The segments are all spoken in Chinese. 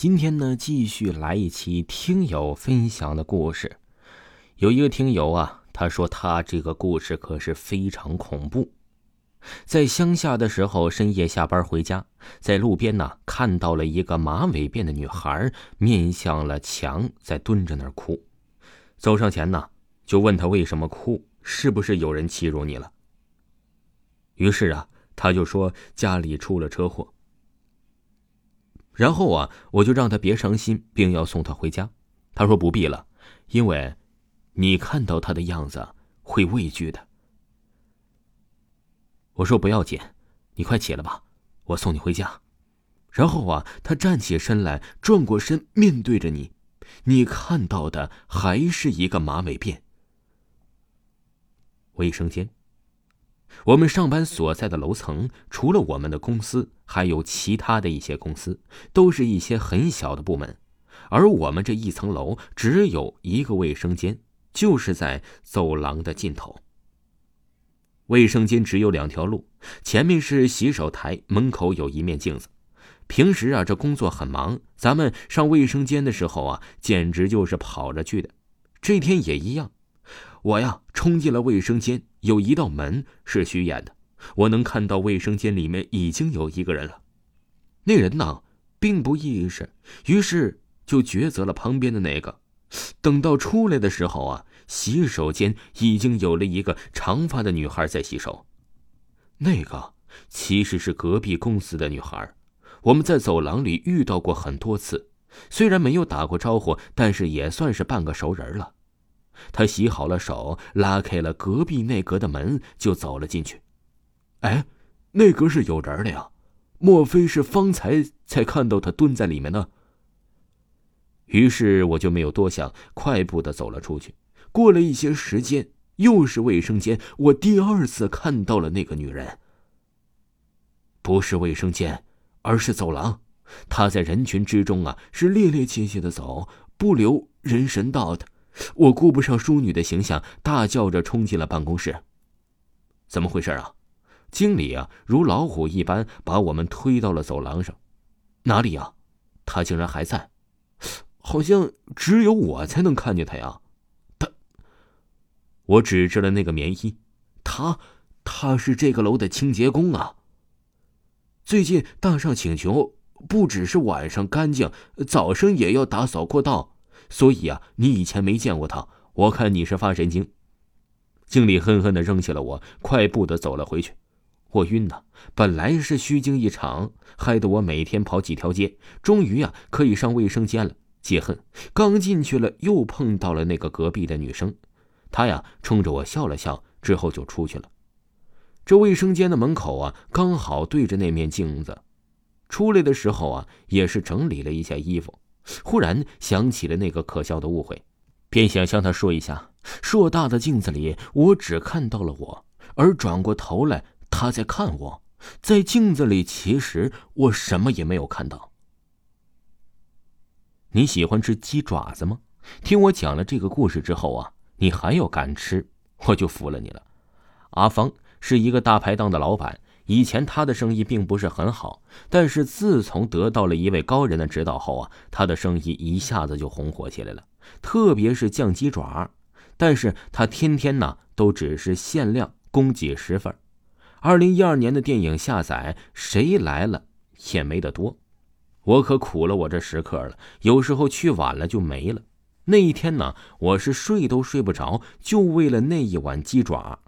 今天呢，继续来一期听友分享的故事。有一个听友啊，他说他这个故事可是非常恐怖。在乡下的时候，深夜下班回家，在路边呢看到了一个马尾辫的女孩，面向了墙，在蹲着那儿哭。走上前呢，就问他为什么哭，是不是有人欺辱你了？于是啊，他就说家里出了车祸。然后啊，我就让他别伤心，并要送他回家。他说不必了，因为，你看到他的样子会畏惧的。我说不要紧，你快起来吧，我送你回家。然后啊，他站起身来，转过身面对着你，你看到的还是一个马尾辫。卫生间。我们上班所在的楼层，除了我们的公司，还有其他的一些公司，都是一些很小的部门。而我们这一层楼只有一个卫生间，就是在走廊的尽头。卫生间只有两条路，前面是洗手台，门口有一面镜子。平时啊，这工作很忙，咱们上卫生间的时候啊，简直就是跑着去的。这天也一样。我呀，冲进了卫生间，有一道门是虚掩的，我能看到卫生间里面已经有一个人了。那人呢，并不意识，于是就抉择了旁边的那个。等到出来的时候啊，洗手间已经有了一个长发的女孩在洗手。那个其实是隔壁公司的女孩，我们在走廊里遇到过很多次，虽然没有打过招呼，但是也算是半个熟人了。他洗好了手，拉开了隔壁那格的门，就走了进去。哎，那格是有人的呀？莫非是方才才看到他蹲在里面呢？于是我就没有多想，快步的走了出去。过了一些时间，又是卫生间，我第二次看到了那个女人。不是卫生间，而是走廊。她在人群之中啊，是趔趔趄趄的走，不留人神道的。我顾不上淑女的形象，大叫着冲进了办公室。怎么回事啊？经理啊，如老虎一般把我们推到了走廊上。哪里呀？他竟然还在，好像只有我才能看见他呀。他，我指着了那个棉衣，他，他是这个楼的清洁工啊。最近大厦请求，不只是晚上干净，早上也要打扫过道。所以啊，你以前没见过他，我看你是发神经。经理恨恨的扔下了我，快步的走了回去。我晕呐，本来是虚惊一场，害得我每天跑几条街，终于啊可以上卫生间了。解恨，刚进去了，又碰到了那个隔壁的女生，她呀冲着我笑了笑，之后就出去了。这卫生间的门口啊，刚好对着那面镜子。出来的时候啊，也是整理了一下衣服。忽然想起了那个可笑的误会，便想向他说一下：硕大的镜子里，我只看到了我，而转过头来，他在看我。在镜子里，其实我什么也没有看到。你喜欢吃鸡爪子吗？听我讲了这个故事之后啊，你还要敢吃，我就服了你了。阿芳是一个大排档的老板。以前他的生意并不是很好，但是自从得到了一位高人的指导后啊，他的生意一下子就红火起来了。特别是酱鸡爪，但是他天天呢都只是限量供几十份。二零一二年的电影下载，谁来了也没得多。我可苦了我这食客了，有时候去晚了就没了。那一天呢，我是睡都睡不着，就为了那一碗鸡爪。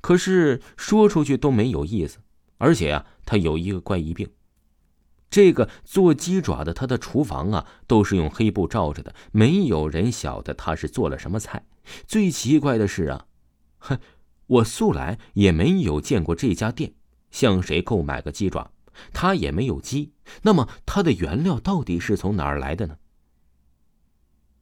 可是说出去都没有意思。而且啊，他有一个怪异病。这个做鸡爪的，他的厨房啊都是用黑布罩着的，没有人晓得他是做了什么菜。最奇怪的是啊，哼，我素来也没有见过这家店向谁购买个鸡爪，他也没有鸡。那么他的原料到底是从哪儿来的呢？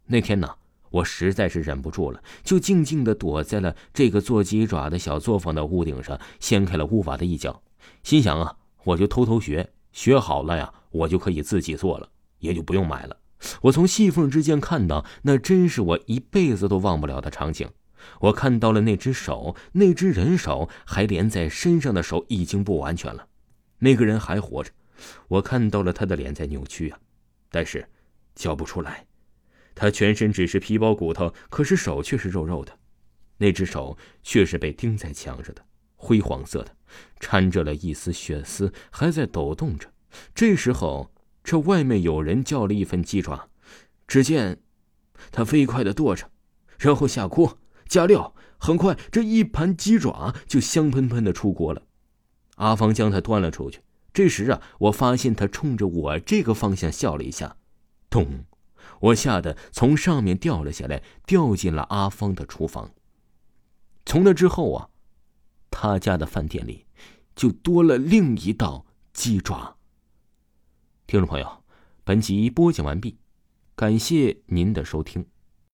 那天呢，我实在是忍不住了，就静静的躲在了这个做鸡爪的小作坊的屋顶上，掀开了屋瓦的一角。心想啊，我就偷偷学，学好了呀，我就可以自己做了，也就不用买了。我从细缝之间看到，那真是我一辈子都忘不了的场景。我看到了那只手，那只人手还连在身上的手已经不完全了，那个人还活着。我看到了他的脸在扭曲啊，但是叫不出来。他全身只是皮包骨头，可是手却是肉肉的，那只手却是被钉在墙上的，灰黄色的，掺着了一丝血丝，还在抖动着。这时候，这外面有人叫了一份鸡爪，只见他飞快的剁着，然后下锅加料，很快这一盘鸡爪就香喷喷的出锅了。阿芳将它端了出去。这时啊，我发现他冲着我这个方向笑了一下，咚！我吓得从上面掉了下来，掉进了阿芳的厨房。从那之后啊，他家的饭店里就多了另一道鸡爪。听众朋友，本集播讲完毕，感谢您的收听。